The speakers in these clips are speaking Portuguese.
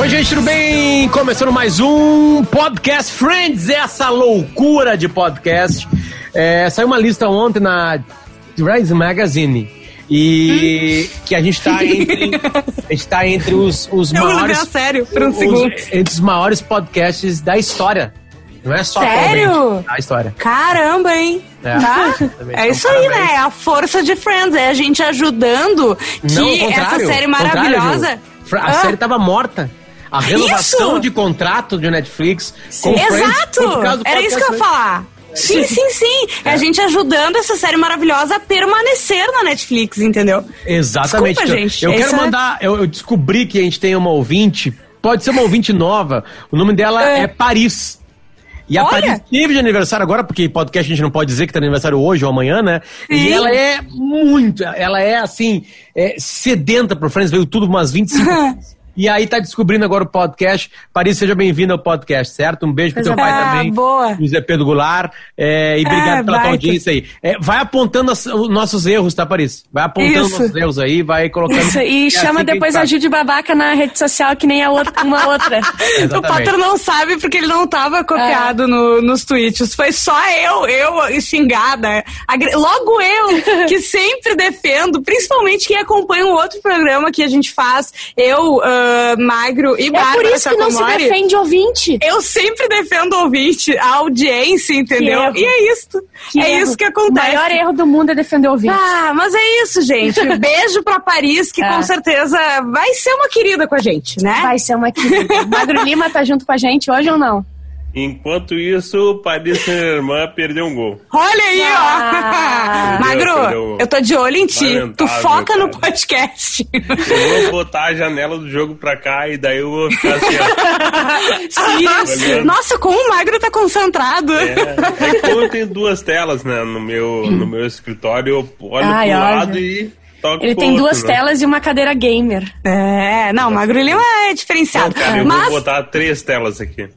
Oi, gente, tudo bem? Começando mais um Podcast Friends, essa loucura de podcast. É, saiu uma lista ontem na Rise Magazine e que a gente tá entre, a gente tá entre os, os Eu maiores. levei a sério por um os- segundo. entre os maiores podcasts da história. Não é só Sério? da história. Caramba, hein? É. Tá? É então, isso aí, parabéns. né? É a força de Friends. É a gente ajudando que Não, ao essa série maravilhosa. A Ah, série tava morta. A renovação Isso! de contrato de Netflix com Friends Exato! por causa do Era isso que eu ia podcast falar. Sim, sim, sim. É a gente ajudando essa série maravilhosa a permanecer na Netflix, entendeu? Exatamente. Desculpa, Então, gente, Eu essa- quero mandar. Eu, eu descobri que a gente tem uma ouvinte. Pode ser uma ouvinte nova. O nome dela é, É. Paris. E a Olha! Paris teve de aniversário agora, porque podcast a gente não pode dizer que tá aniversário hoje ou amanhã, né? E Sim. ela é muito. Ela é assim, é, sedenta pro Friends, veio tudo umas 25 vezes. E aí tá descobrindo agora o podcast. Paris, seja bem-vinda ao podcast, certo? Um beijo pro teu pai Ah, também. boa. José Pedro Goulart. é, e obrigado Ah, pela tua audiência aí. É, vai apontando as- os nossos erros, tá, Paris? Vai apontando Isso. nossos erros aí, vai colocando. Isso, e É chama assim depois a de babaca na rede social, que nem a outra, uma outra. O. Potter não sabe porque ele não tava copiado no- nos tweets. Foi só eu, eu xingada. Agre- Logo eu, que sempre defendo, principalmente quem acompanha um outro programa que a gente faz, eu, Magro e É Bárbara por isso que não se defende ouvinte. Eu sempre defendo o ouvinte, a audiência, entendeu? E é isso. Que é erro. isso que O acontece. maior erro do mundo é defender o ouvinte. Ah, mas é isso, gente. Beijo pra Paris, que É. com certeza vai ser uma querida com a gente, né? Vai ser uma querida. Magro Lima tá junto com a gente hoje ou não? Enquanto isso, o Paris Saint-Germain perdeu um gol. Olha aí, Ah. ó. Perdeu, Magro, perdeu. eu tô de olho em ti. Lamentável, Tu foca no cara. podcast. Eu vou botar a janela do jogo pra cá e daí eu vou ficar assim, ó. Olhando. Nossa, como o Magro tá concentrado. É, é como eu tenho duas telas, né, no meu, no meu escritório, eu olho Ai, pro olha. lado e toco Ele tem outro, duas né? telas e uma cadeira gamer. É, não, Magro Lima é Não, diferenciado. cara, eu Mas, vou botar três telas aqui.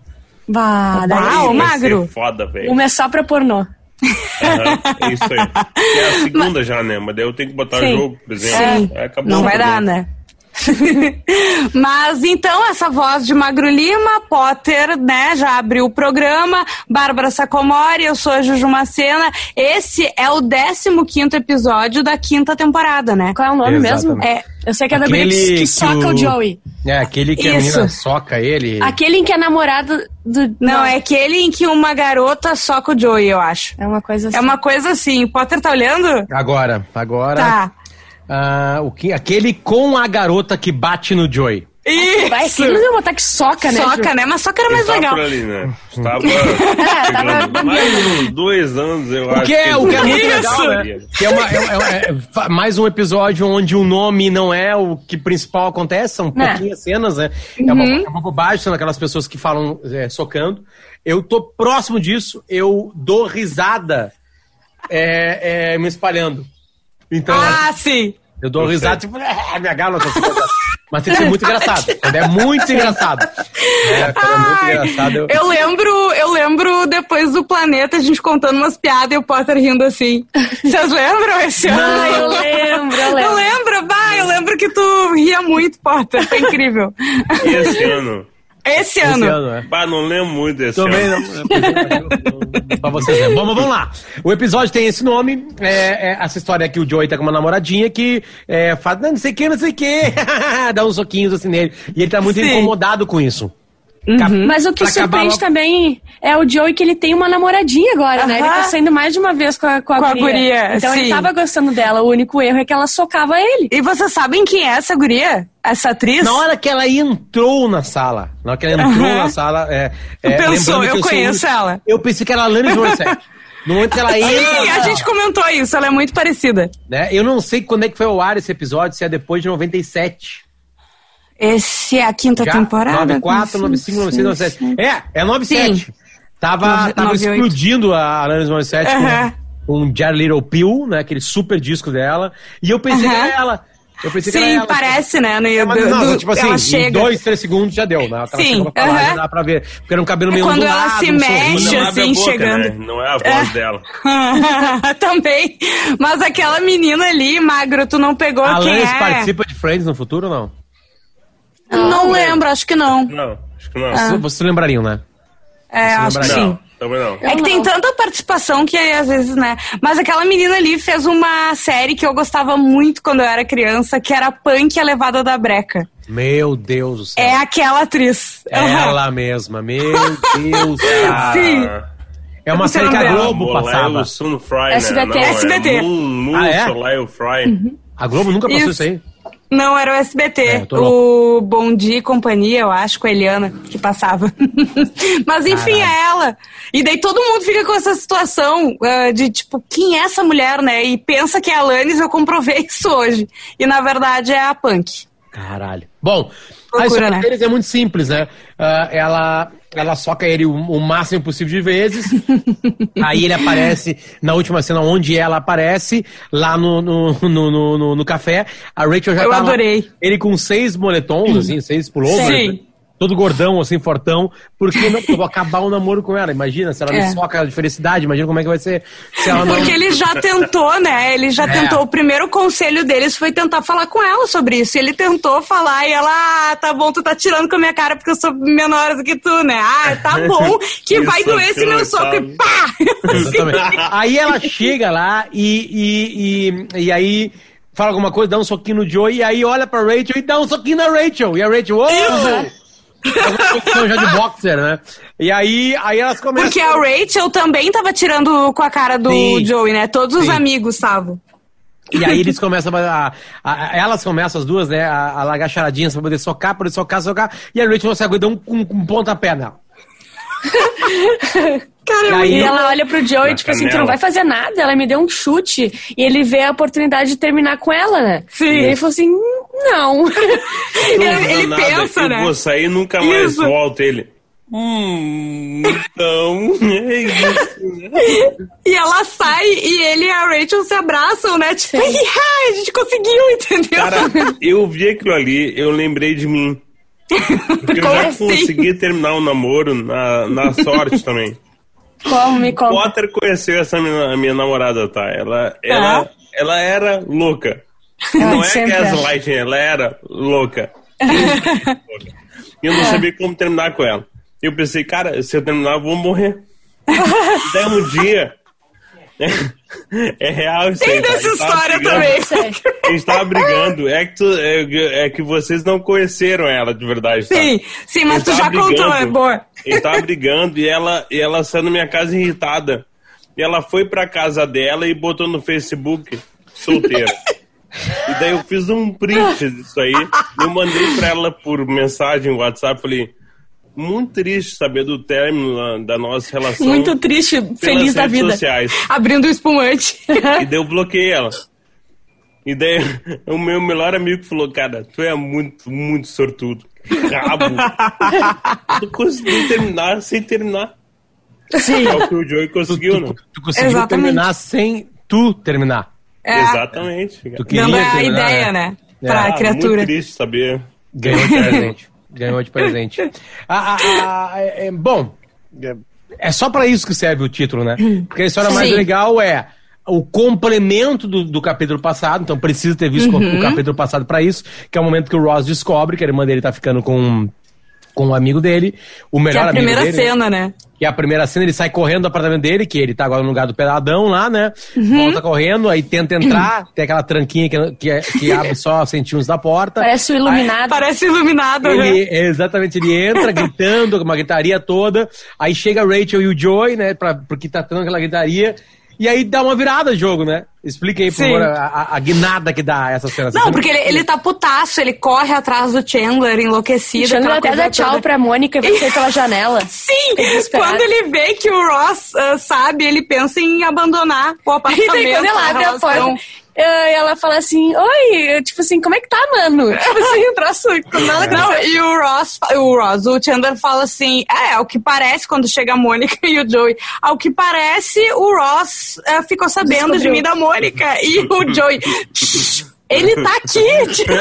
Vá, daí. Vai Magro. foda, velho. Uma é só pra pornô. Aham, é isso aí. É a segunda já, né? Mas daí eu tenho que botar Sim. o jogo, por exemplo. Sim. Acabou não o vai dar, né? Mas então, essa voz de Magro Lima, Potter, né, já abriu o programa, Bárbara Sacomori, eu sou a Juju Macena. Esse é o 15 episódio da quinta temporada, né? Qual é o nome mesmo? Exatamente. É, eu sei que é da Aquele que, que que soca o... o- Joey. É, aquele que a Isso. menina soca ele. Aquele em que é namorado do... Não, é aquele em que uma garota soca o Joey, eu acho. É uma coisa assim. É uma coisa assim. Potter tá olhando? Agora, agora. Tá. Ah, o que, aquele com a garota que bate no Joey. Vai, Isso. aquele não vai botar que soca, né? Soca, Ju? né? Mas soca era mais Estava legal. por ali, né? Estava mais uns dois anos, eu O acho. que é, o que é muito Isso. legal, né? Que é, uma- é- é- é mais um episódio onde o nome não é o que principal acontece, são Né. pouquinhas cenas, né? É, uma, é uma bobagem, são aquelas pessoas que falam é, socando. Eu tô próximo disso, eu dou risada é, é, me espalhando. Então, Ah, sim. eu dou eu risada, tipo, é, agarro nas coisas. Mas tem que ser muito engraçado. Quando é muito engraçado. É, quando é muito Ai, engraçado. Eu... eu lembro, eu lembro depois do planeta a gente contando umas piadas e o Potter rindo assim. Vocês lembram esse ano? Ah, eu lembro, eu Eu lembro. lembro, bah, eu lembro que tu ria muito, Potter. Foi incrível. E esse ano? Esse Esse ano. ano, é. Bah, não lembro muito desse Também ano. não. pra vocês verem. Bom, mas vamos lá. O episódio tem esse nome. É, é essa história aqui, o Joey tá com uma namoradinha que é, faz não sei o que, não sei o que. Dá uns soquinhos assim nele. E ele tá muito Sim. incomodado com isso. Mas o que surpreende logo- também é o Joey que ele tem uma namoradinha agora, né? Ele tá saindo mais de uma vez com a, com a, Com a guria. guria, Então ele sim. tava gostando dela. O único erro é que ela socava ele. E vocês sabem quem é essa guria? Essa atriz? Na hora que ela entrou na sala, na hora que ela entrou na sala, é, é, pensou, eu sou conheço ela. Eu pensei que era a Alanis Morissette. No momento que ela entra, Sim, a gente comentou isso, ela é muito parecida. né? Eu não sei quando é que foi ao ar esse episódio, se é depois de 97. Esse é a quinta Já? temporada? 94, 95, 96, 97. É, é 97. Tava, Nove- tava 98. explodindo a Alanis Morissette Aham. com, com Jared Little Pill, né? Aquele super disco dela. E eu pensei que Aham. era ela. Eu pensei que era Sim, ela. parece, né? No, É, mas do- não, do- tipo assim, ela em chega. dois, três segundos já deu, né? Ela Sim, chegou pra falar, aham. já dá pra ver. Porque era um cabelo É meio quando ela ondulado, se um mexe, sorriso. Assim, boca, chegando. né? Não é a voz É. dela. Também. Mas aquela menina ali, magro, tu não pegou A quem Alanis é? participa de Friends no futuro ou não? Não lembro, acho que não. Não, acho que não. Vocês- Vocês lembrariam, né? É, acho que sim. Não, também não. É que tem tanta participação que às vezes, né? Mas aquela menina ali fez uma série que eu gostava muito quando eu era criança, que era Punk a Levada da Breca. Meu Deus do céu. É aquela atriz. Ela mesma, meu Deus, cara. Sim. É uma série que não a. Globo é passava. Fry, SBT. né? Não, SBT. É Moon, Moon Ah, é? Fry. A Globo nunca passou Isso. isso, aí. Não, era o SBT. É, o Bom Dia e Companhia, eu acho, com a Eliana, que passava. Mas enfim, é ela. E daí todo mundo fica com essa situação ah, de tipo, quem é essa mulher, né? E pensa que é a Alanis, eu comprovei isso hoje. E na verdade é a Punk. Caralho. Bom, a Loucura, história né? deles é muito simples, né? Ah, ela, ela soca ele o, o máximo possível de vezes. aí ele aparece na última cena onde ela aparece, lá no, no, no, no, no- café. A Rachel já Eu tá lá, adorei. ele com seis moletons, assim, seis pullovers. Sim. Todo gordão, assim, fortão, porque não, eu vou acabar o namoro com ela. Imagina, se ela É. me soca de felicidade, imagina como é que vai ser se ela não. Porque ele já tentou, né? Ele já É. tentou. O primeiro conselho deles foi tentar falar com ela sobre isso. Ele tentou falar e ela, ah, tá bom, tu tá tirando com a minha cara porque eu sou menor do que tu, né? Ah, tá bom, que Isso, vai doer esse meu soco e pá! Exatamente. aí ela chega lá e, e, e, e aí fala alguma coisa, dá um soquinho no Joey, e aí olha pra Rachel e dá um soquinho na Rachel. E a Rachel, ô! Alguma já de boxer, né? E aí, aí elas começam. Porque a Rachel também tava tirando com a cara do Sim. Joey, né? Todos os Sim. amigos estavam. E aí eles começam a, a- a- Elas começam, as duas, né? A, a largar charadinhas pra poder socar, poder socar, socar. E a Rachel não se aguenta, um, um, um pontapé nela. Cara, E E ela olha pro Joey, Na tipo assim, tu canela. não vai fazer nada, ela me deu um chute. E ele vê a oportunidade de terminar com ela, né? Sim. E ele falou assim, não. ele, ele nada, pensa, eu né? vou sair e nunca mais Isso. volto. Ele. Hum, então. É isso. né? E ela sai e ele e a Rachel se abraçam, né? Tipo, Sim. "Ai, a gente conseguiu, entendeu? Cara, eu vi aquilo ali, eu lembrei de mim. Porque eu Como já assim? consegui terminar o namoro na, na sorte também. Como me conta? Potter conheceu essa minha, minha namorada, tá? Ela, ela, ela era louca. Não é gaslighting, ela era louca. E eu não sabia como terminar com ela. Eu pensei, cara, se eu terminar, eu vou morrer. Daí um dia. É real isso Tem aí. tá? dessa tava história brigando. também. A gente tava brigando. É que, tu- é, é que vocês não conheceram ela de verdade, tá? Sim, sim, mas tu já contou, brigando. é boa. Ele tava brigando e ela, e ela saiu na minha casa irritada. E ela foi pra casa dela e botou no Facebook solteira. e daí eu fiz um print disso aí. Eu mandei pra ela por mensagem WhatsApp. Falei, muito triste saber do término da- nossa relação. Muito triste, feliz da vida. sociais. Abrindo o espumante. E daí eu bloqueei ela. E daí o meu melhor amigo falou, cara, tu é muito, muito sortudo. Rabo. tu conseguiu terminar sem terminar. Sim. É o que o Joey conseguiu, né? Tu conseguiu Exatamente. terminar sem tu terminar. É, Exatamente. Tu queria dando a terminar, ideia, né? Pra Ah, criatura. Muito triste saber. Ganhou de presente. Ganhou de presente. Ah, ah, ah, é, é, bom, é- só pra isso que serve o título, né? Porque a história mais Sim. legal é o complemento do, do capítulo passado, então precisa ter visto Uhum. o capítulo passado pra isso, que é o momento que o Ross descobre que a irmã dele tá ficando com, com um amigo dele, o Que é melhor a amigo primeira dele. cena, né? Que é a primeira cena, ele sai correndo do apartamento dele, que ele tá agora no lugar do peladão lá, né? Uhum. Volta correndo, aí tenta entrar, tem aquela tranquinha que, que, que abre só centímetros da porta. Parece o iluminado. Parece iluminado. né? Ele, exatamente, ele entra gritando, com uma gritaria toda. Aí chega a Rachel e o Joey, né? Pra, porque tá tendo aquela gritaria. E aí dá uma virada o jogo, né? Explica aí, por Sim. favor, a, a- guinada que dá essa cena. Não, porque ele, ele tá putaço, ele corre atrás do Chandler, enlouquecido. Chandler aquela até dá tchau toda. pra Mônica e vai sair pela janela. Sim! Quando ele vê que o Ross ah, sabe, ele pensa em abandonar o E apartamento. daí quando ela abre a porta, ela fala assim, oi, tipo assim, como é que tá, mano? Tipo assim, um troço com nada Não, e o Ross, o Ross, o Chandler fala assim, é, ao que parece, quando chega a Mônica e o Joey, ao que parece, o Ross eh, ficou sabendo de Descobriu. mim da Mônica. E o Joey, "Shh, ele tá aqui! tipo,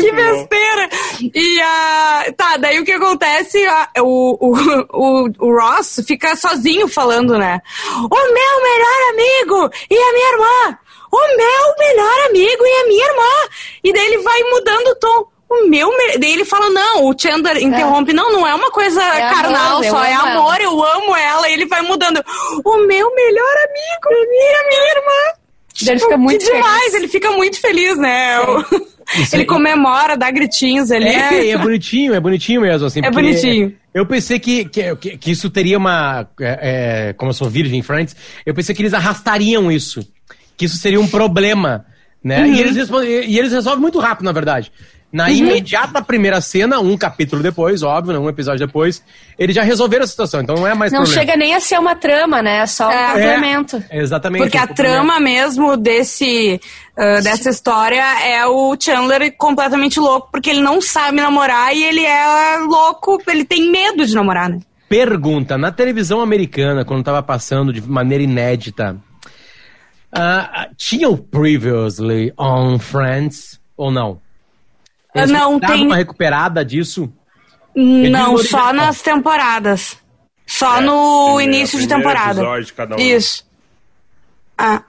que besteira! E ah, tá, daí o que acontece? ah, o, o, o, Ross fica sozinho falando, né? O meu melhor amigo e a minha irmã! o meu melhor amigo e a minha irmã. E daí ele vai mudando o tom. O meu. Me... Daí ele fala: não, o Chandler interrompe. Não, não é uma coisa É carnal amor, só, é amo amor, eu amo ela. E ele vai mudando. O meu melhor amigo e a minha irmã. Ele fica muito que demais, feliz. ele fica muito feliz, né? Ele aí. comemora, dá gritinhos ali. É, é bonitinho, é bonitinho mesmo, assim. É bonitinho. Eu pensei que, que, que- isso teria uma. é, é, como eu sou virgem em Friends, eu pensei que eles arrastariam isso. Que isso seria um problema. Né? Uhum. E, eles e eles resolvem muito rápido, na verdade. Na Uhum. imediata primeira cena, um capítulo depois, óbvio, né, um episódio depois, eles já resolveram a situação, então não é mais Não problema. chega nem a ser uma trama, né? É só um É. complemento. É, exatamente. Porque um a trama mesmo desse, ah, dessa história é o Chandler completamente louco, porque ele não sabe namorar e ele é louco, ele tem medo de namorar, né? Pergunta: na televisão americana, quando estava passando de maneira inédita, ah, tinha o Previously on Friends ou não? Eles Não, tem- uma recuperada disso? Não, só nas temporadas. Só É, no início de temporada. de cada um. Isso. Ah.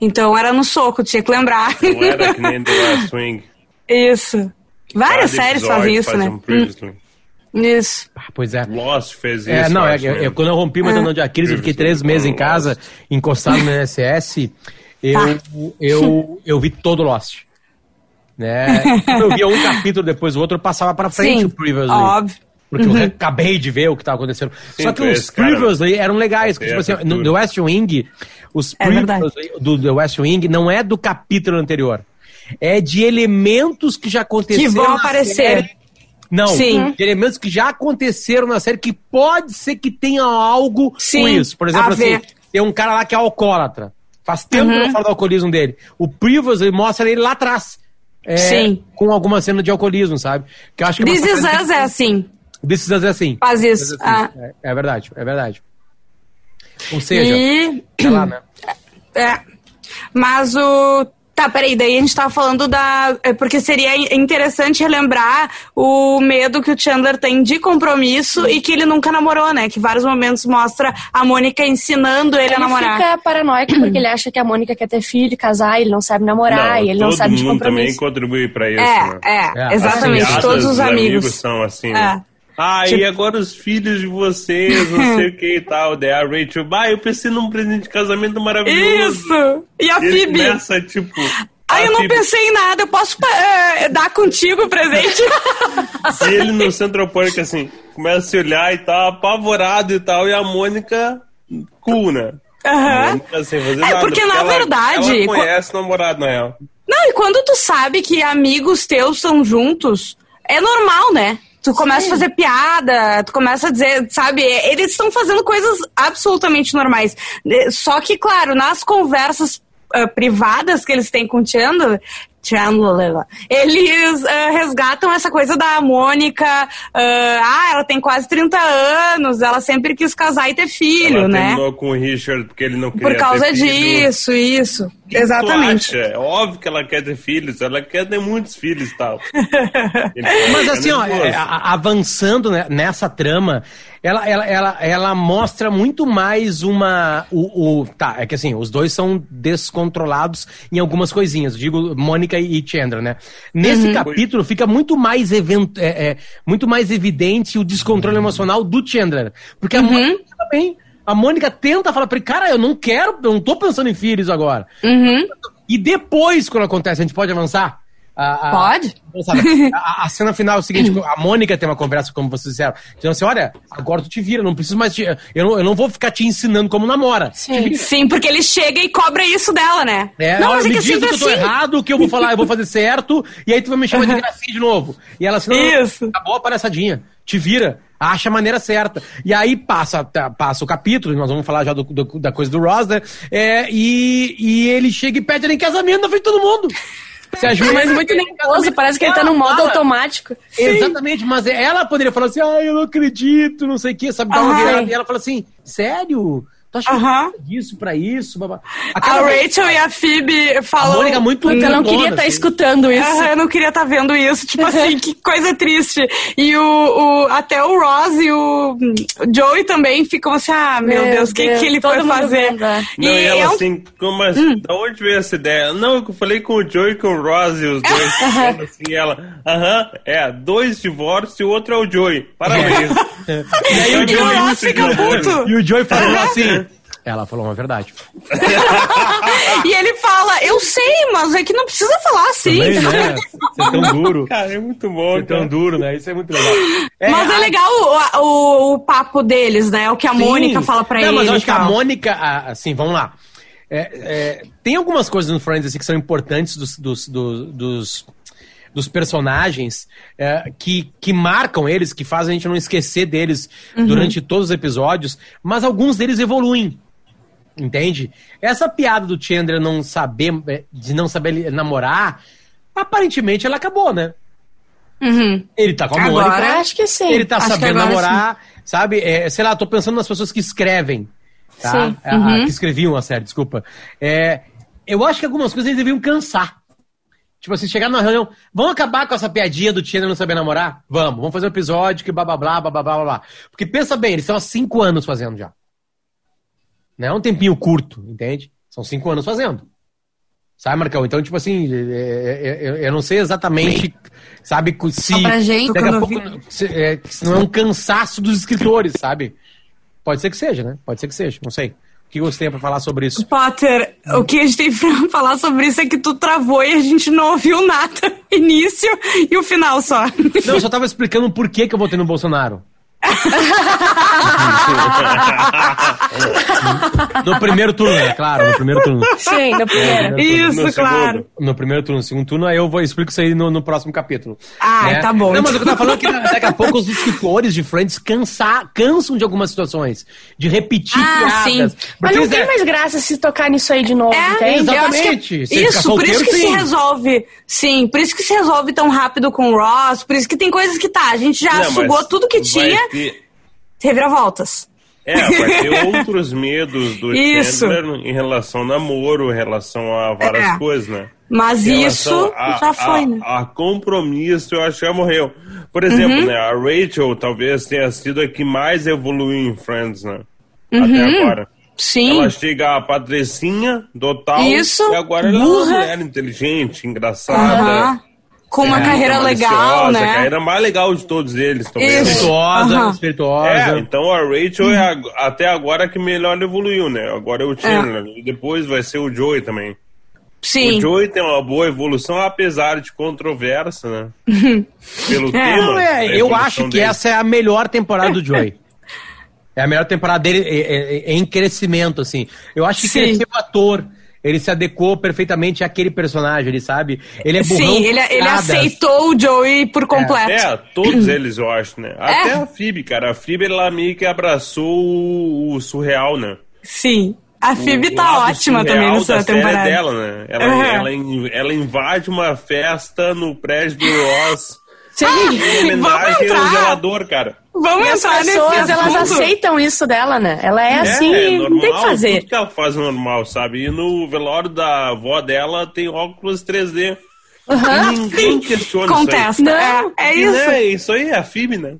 Então era no soco, tinha que lembrar. Não era que nem The West Wing. Isso. Várias Cada séries fazem isso, faz né? um. Hum, Isso. Ah, pois é. Lost fez isso. É, não, é, eu, eu- quando eu rompi meu tendão de Aquiles, eu fiquei três meses em casa, encostado no NSS, eu, Tá. eu, eu vi todo Lost. Né? Quando eu via um capítulo depois do outro, eu passava pra frente Sim, o Previously. óbvio. Porque eu acabei de ver o que estava acontecendo. Sim, Só que os cara. Previously eram legais. É, tipo assim, é no. The West Wing, os É. Previously do The West Wing não é do capítulo anterior. É de elementos que já aconteceram. Que vão aparecer. Não, Sim. de elementos que já aconteceram na série que pode ser que tenha algo Sim, com isso. Por exemplo, assim, tem um cara lá que é alcoólatra. Faz tempo que eu não falo do alcoolismo dele. O Previously mostra ele lá atrás. É, Sim. Com alguma cena de alcoolismo, sabe? Que acho que é This Is Us é assim. This Is Us é assim. Faz isso. Is Us Ah. é, é verdade, é verdade. Ou seja, E. lá, né? É. Mas o. Tá, peraí, daí a gente tava falando da. é Porque seria interessante relembrar o medo que o Chandler tem de compromisso e que ele nunca namorou, né? Que vários momentos mostra a Mônica ensinando ele, a Ele namorar. fica paranoico porque ele acha que a Mônica quer ter filho, casar, ele não sabe namorar, e ele não todo sabe de mundo também compromisso. contribui pra isso, É, né? é, É, exatamente. as Todos os amigos. são assim, É. né? Ah, Tipo- e agora os filhos de vocês, não sei o que e tal. Daí a Rachel, bah, eu preciso de um presente de casamento maravilhoso. Isso! E a E Phoebe? começa, tipo... Ai, a eu não Phoebe- pensei em nada, eu posso eh, dar contigo o presente? E ele no Central Park, assim, começa a se olhar e tal, apavorado e tal, e a Mônica, cool, né? A Aham. Mônica sem fazer É, nada. porque, na ela- verdade, Ela conhece o namorado, na real. Não, e quando tu sabe que amigos teus estão juntos, é normal, né? Tu começa a fazer piada, tu começa a dizer, sabe? Eles estão fazendo coisas absolutamente normais. Eh, Só que, claro, nas conversas ah, privadas que eles têm com o Chandler, Chandler, eles ah, resgatam essa coisa da Mônica. ah, ah, ela tem quase 30 anos, ela sempre quis casar e ter filho, ela né? terminou com o Richard porque ele não queria Por causa ter filho. disso, isso. Que Exatamente. Tu acha? É óbvio que ela quer ter filhos, ela quer ter muitos filhos e tal. Mas assim, ó, é, avançando né, nessa trama, ela, ela, ela, ela mostra muito mais uma. O, o- tá, é que assim, os dois são descontrolados em algumas coisinhas. Digo, Mônica e Chandra, né? Nesse Uhum. capítulo fica muito mais, event, é, é, muito mais evidente o descontrole emocional do Chandler. Porque a Uhum. Mônica também. A Mônica tenta falar pra ele, cara, eu não quero, eu não tô pensando em filhos agora. Uhum. E depois, quando acontece, a gente pode avançar? A- a- Pode? A, a cena final é o seguinte: a Mônica tem uma conversa, como vocês disseram, dizendo assim: olha, agora tu te vira, não preciso mais te. Eu não, eu não vou ficar te ensinando como namora. Vira. Sim, porque ele chega e cobra isso dela, né? É, não, olha, mas é me que diz que eu tô assim. errado, que eu vou falar, eu vou fazer certo, e aí tu vai me chamar de gracinha de novo. E ela assim, não, Isso. acabou a palhaçadinha, te vira, acha a maneira certa. E aí passa, tá, passa o capítulo, nós vamos falar já do- do- da coisa do Ross, né? É, e, e ele chega e pede ela em casamento na frente de todo mundo. Se ajuda, Mas muito nervoso, parece que ele tá no modo automático. Exatamente, mas ela poderia falar assim, ah, eu não acredito, não sei o que, sabe? Dar uma virada. E ela fala assim, sério? Tu acha que Aham. disso pra isso? babá? A Rachel e a Phoebe a falam. Mônica é muito eu não queria estar assim. escutando isso. Ah, eu não queria estar vendo isso. Tipo assim, que coisa triste. E o, o- até o Ross e o Joey também ficam assim, ah, meu, Meu Deus, o que, que ele todo foi fazer? vendo, é. Não, e E ela é um- assim, como assim, da onde veio essa ideia? Não, eu falei com o Joey e com o Ross e os dois. falando assim, e ela, aham, é, dois divórcios e o outro é o Joey. Parabéns. E aí o E o Joey, Ross fica puto. e o Joey falou assim. Ela falou uma verdade. E ele fala, eu sei, mas é que não precisa falar assim. Também, né? Você é tão duro. Cara, é muito bom, Você é tão duro, né? Isso é muito legal. Mas é legal o, o, o papo deles, né? O que a Sim. Mônica fala pra Não, ele. mas eu acho que a. Mônica, assim, vamos lá. É, é, tem algumas coisas no Friends assim, que são importantes dos, dos, do- dos, dos personagens é, que, que marcam eles, que fazem a gente não esquecer deles Uhum. durante todos os episódios, mas alguns deles evoluem. Entende? Essa piada do Chandler não saber, é, de não saber namorar, aparentemente ela acabou, né? Uhum. Ele tá com a Agora, Mônica. acho que sim. Ele tá Acho sabendo namorar, sabe? É, sei lá, tô pensando nas pessoas que escrevem. Tá? Sim. A- a- Uhum. que escreviam a série, desculpa. É, eu acho que algumas coisas eles deviam cansar. Tipo assim, chegar numa reunião, vamos acabar com essa piadinha do Chandler não saber namorar? Vamos, vamos fazer um episódio que blá blá blá blá blá blá blá. Porque pensa bem, eles estão há cinco anos fazendo já. Não é um tempinho curto, entende? São cinco anos fazendo. Sabe, Marcão? Então, tipo assim, é, é, é, eu não sei exatamente, sabe, se. Só pra gente, daqui a pouco se, é, se não é um cansaço dos escritores, sabe? Pode ser que seja, né? Pode ser que seja, não sei. O que você tem pra falar sobre isso? Potter, o que a gente tem pra falar sobre isso é que tu travou e a gente não ouviu nada. Início e o final só. Não, eu só tava explicando por que, que eu votei no Bolsonaro. No primeiro turno, é claro, no primeiro turno. Sim, no primeiro. Isso, No claro. segundo. No primeiro turno, no segundo turno, aí eu vou explico isso aí no, no próximo capítulo. Ah, né? tá bom. Não, mas o que eu tava falando é que daqui a pouco os escritores de Friends cansa, cansam de algumas situações, de repetir Ah, piadas. sim. Mas não tem é- mais graça se tocar nisso aí de novo, É, entende? que é- Exatamente. Se isso, por isso solteiro, que se sim. resolve. Sim, por isso que se resolve tão rápido com o Ross. Por isso que tem coisas que tá. A gente já Não, sugou tudo que vai ter- reviravoltas. É, vai ter outros medos do Isso. Chandler em relação ao namoro, em relação a várias É. coisas, né? Mas isso a- já foi, a, né? A compromisso, eu acho que já morreu. Por exemplo, Uhum. né, a Rachel talvez tenha sido a que mais evoluiu em Friends, né? Uhum. Até agora. Sim. Ela chega a patricinha total Isso, e agora ela é uma burra. mulher inteligente, engraçada. Aham. Com uma É, carreira legal, né? A carreira mais legal de todos eles também. né? Espirituosa, espirituosa. É, então a Rachel é a- até agora a que melhor evoluiu, né? Agora é o Chandler. E depois vai ser o Joey também. Sim. O Joey tem uma boa evolução, apesar de controvérsia, né? Pelo tema. Não, é, eu acho que dele. essa é a melhor temporada do Joey. É a melhor temporada dele é, é- é em crescimento, assim. Eu acho que Sim. cresceu o ator. Ele se adequou perfeitamente àquele personagem, ele sabe? Ele é burrão. Sim, ele, com ele aceitou o Joey por completo. É, todos eles eu acho, né? Até É. a Phoebe, cara. A Phoebe, ela meio que abraçou o, o surreal, né? Sim. A Phoebe O tá ótima também nessa temporada. dela, né? Ela, Uhum. ela, ela invade uma festa no prédio do Ross Sim. em homenagem entrar. ao zelador, cara. Vamos E as entrar nesse pessoas, elas aceitam isso dela, né? Ela é assim, é, não tem que fazer. Tudo que ela faz é normal, sabe? E no velório da avó dela tem óculos 3D. E ninguém questiona Contesta. isso Não. É, é isso. Né? Isso aí é a Phoebe, né?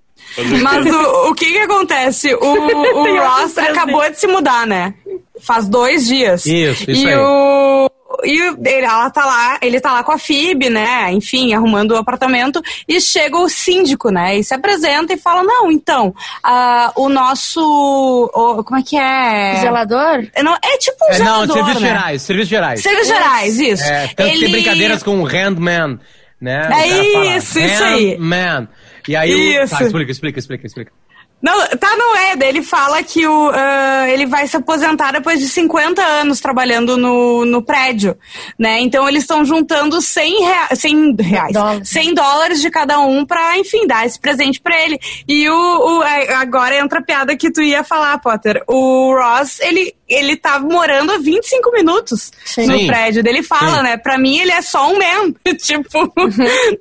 Mas o, o que que acontece? O, o Ross óculos 3D. acabou de se mudar, né? Faz dois dias. Isso, isso e aí. O, e o- ele, ela tá lá, ele tá lá com a Phoebe, né? Enfim, arrumando o apartamento. E chega o síndico, né? E se apresenta e fala: Não, então, ah, o nosso. o- como é que é? Zelador? É, Não, é tipo um É, não, serviços né? gerais, serviços gerais. Serviços gerais, isso. É, tanto que tem brincadeiras com o Handman, né? É O isso, isso aí. Handman. E aí, o... Isso. Tá, explica, explica, explica, explica. Não, tá, não é. Ele fala que o, ah, ele vai se aposentar depois de 50 anos trabalhando no, no prédio, né? Então eles estão juntando 100, rea 100 reais, Dólares. 100 dólares de cada um pra, enfim, dar esse presente pra ele. E o, o- é, agora entra a piada que tu ia falar, Potter. O Ross, ele, ele tá morando há 25 minutos Sim. no prédio. Ele fala, Sim. né? Pra mim ele é só um man. tipo,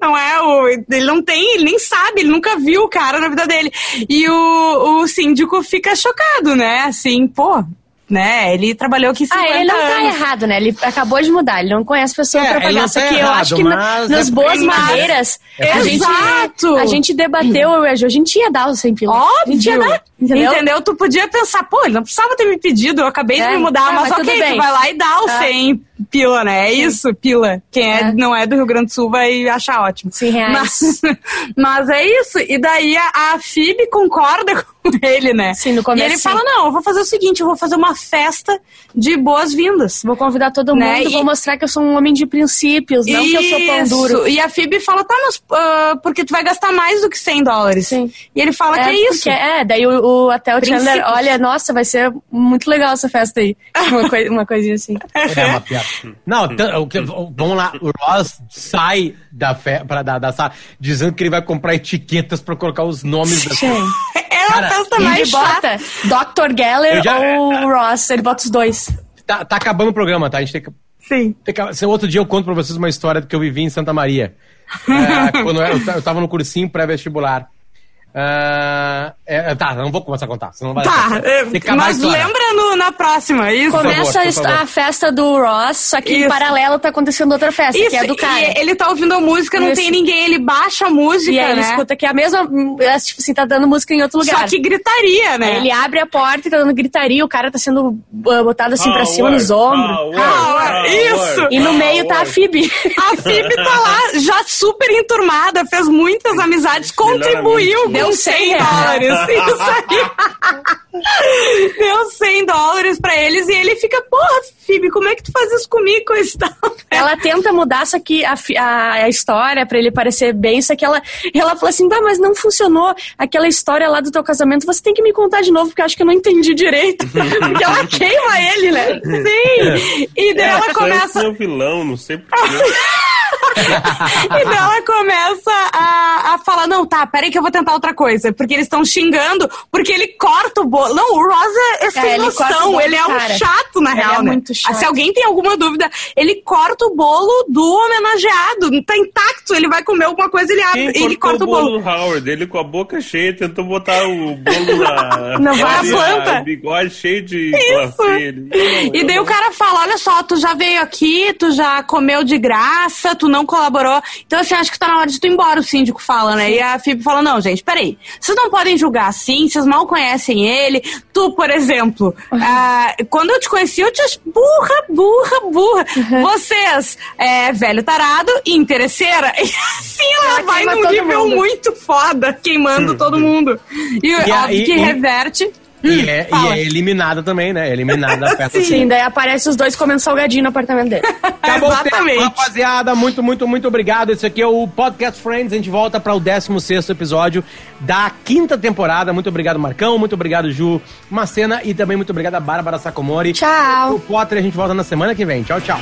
não é o. Ele não tem, ele nem sabe, ele nunca viu o cara na vida dele. E o, o síndico fica chocado, né? Assim, pô. Né? Ele trabalhou aqui 50 Ah, ele não tá anos. errado, né? Ele acabou de mudar, ele não conhece pessoa É, pagar. não Só tá que eu errado, acho que na- nas é boas maneiras, a gente, Exato. a gente debateu, eu e a a gente ia dar o 100 pila. A gente ia Óbvio. dar, entendeu? Entendeu? Tu podia pensar, pô, ele não precisava ter me pedido, eu acabei É, de me mudar, tá, mas mas ok, bem. tu vai lá e dá o Tá. 100 pila, né? É isso, pila. Quem é, É. não é do Rio Grande do Sul vai achar ótimo. 100 reais. Mas, mas é isso. E daí a, a Phoebe concorda com ele, né? Sim, no começo, E ele sim. fala, não, eu vou fazer o seguinte, eu vou fazer uma festa de boas-vindas. Vou convidar todo mundo, Né, e- vou mostrar que eu sou um homem de princípios, não que eu sou pão Isso. duro. E a Phoebe fala, tá, mas ah, porque tu vai gastar mais do que 100 dólares. Sim. E ele fala que é isso. é, daí o, o- até o Chandler, Princípios. olha, nossa, vai ser muito legal essa festa aí. Uma, coi- uma coisinha assim. É uma piada. Não, t- o que- vamos lá, o Ross sai da, fe, pra, da, da sala dizendo que ele vai comprar etiquetas pra colocar os nomes Sim. É a Cara, festa mais bota Dr. Geller já- ou o Ross, ele bota os dois. Tá, tá acabando o programa, tá? A gente tem que. Sim. tem que se outro dia eu conto pra vocês uma história que eu vivi em Santa Maria. É, quando eu, eu tava no cursinho pré-vestibular. Ah, é, tá, não vou começar a contar, senão vai Tá, é, a mas lembra no- na próxima, isso? Começa a favor. a festa do Ross, só que em Isso. paralelo tá acontecendo outra festa, Isso, que é a do cara. e ele tá ouvindo a música, não Isso. tem ninguém, ele baixa a música, E aí ele né? escuta que é a mesma. é, Tipo assim, tá dando música em outro lugar. Só que gritaria, né? Aí ele abre a porta e tá dando gritaria, o cara tá sendo uh, botado assim pra Power, cima nos ombros. power, Ah, isso. E no meio tá a. Phoebe. A Phoebe tá lá, já super enturmada, fez muitas amizades, contribuiu com Deu 100 100 dólares. Isso aí. Deu 100 dólares pra eles e ele fica, porra, Phoebe, como é que tu faz isso comigo, coisa e tal? Ela tenta mudar só que a, a, a história pra ele parecer bem, só que ela, ela fala assim, mas não funcionou aquela história lá do teu casamento, você tem que me contar de novo, porque eu acho que eu não entendi direito. porque ela queima ele, né? Sim. E daí ela começa. é o vilão, não sei porquê. E daí ela começa a, a falar: não, tá, peraí que eu vou tentar outra coisa. Porque eles estão xingando, porque ele corta o bolo. Não, o Ross é, é sem o noção. bolo ele é um cara. chato, na Ele real. é né? muito chato. Se alguém tem alguma dúvida, ele corta o bolo do homenageado. Tá intacto. Ele vai comer alguma coisa, ele abre, ele corta o bolo. do Howard? Ele com a boca cheia tentou botar o bolo na... Não vai a planta. o bigode cheio de Isso. E daí o cara fala: olha só, tu já veio aqui, tu já comeu de graça, tu não colaborou. Então, assim, acho que tá na hora de tu ir embora, o síndico fala, né? E a Phoebe fala: não, gente, peraí. Vocês não podem julgar assim, vocês mal conhecem ele. Tu, por exemplo, ah, quando eu te conheci, eu te ach- burra, burra, burra. Vocês, é, velho tarado e interesseira. E assim ela, Ela vai num nível mundo. muito foda, queimando todo mundo. E, E a- óbvio e- que e- reverte. E é, e é eliminada também, né? Eliminada da festa. Sim, daí aparece os dois comendo salgadinho no apartamento dele. Acabou o tempo, Exatamente. rapaziada. Muito, muito, muito obrigado. Esse aqui é o Podcast Friends. A gente volta para o 16 episódio da quinta temporada. Muito obrigado, Marcão. Muito obrigado, Ju Macena. E também muito obrigado a Bárbara Sacomori. Tchau. O Potter, a gente volta na semana que vem. Tchau, tchau.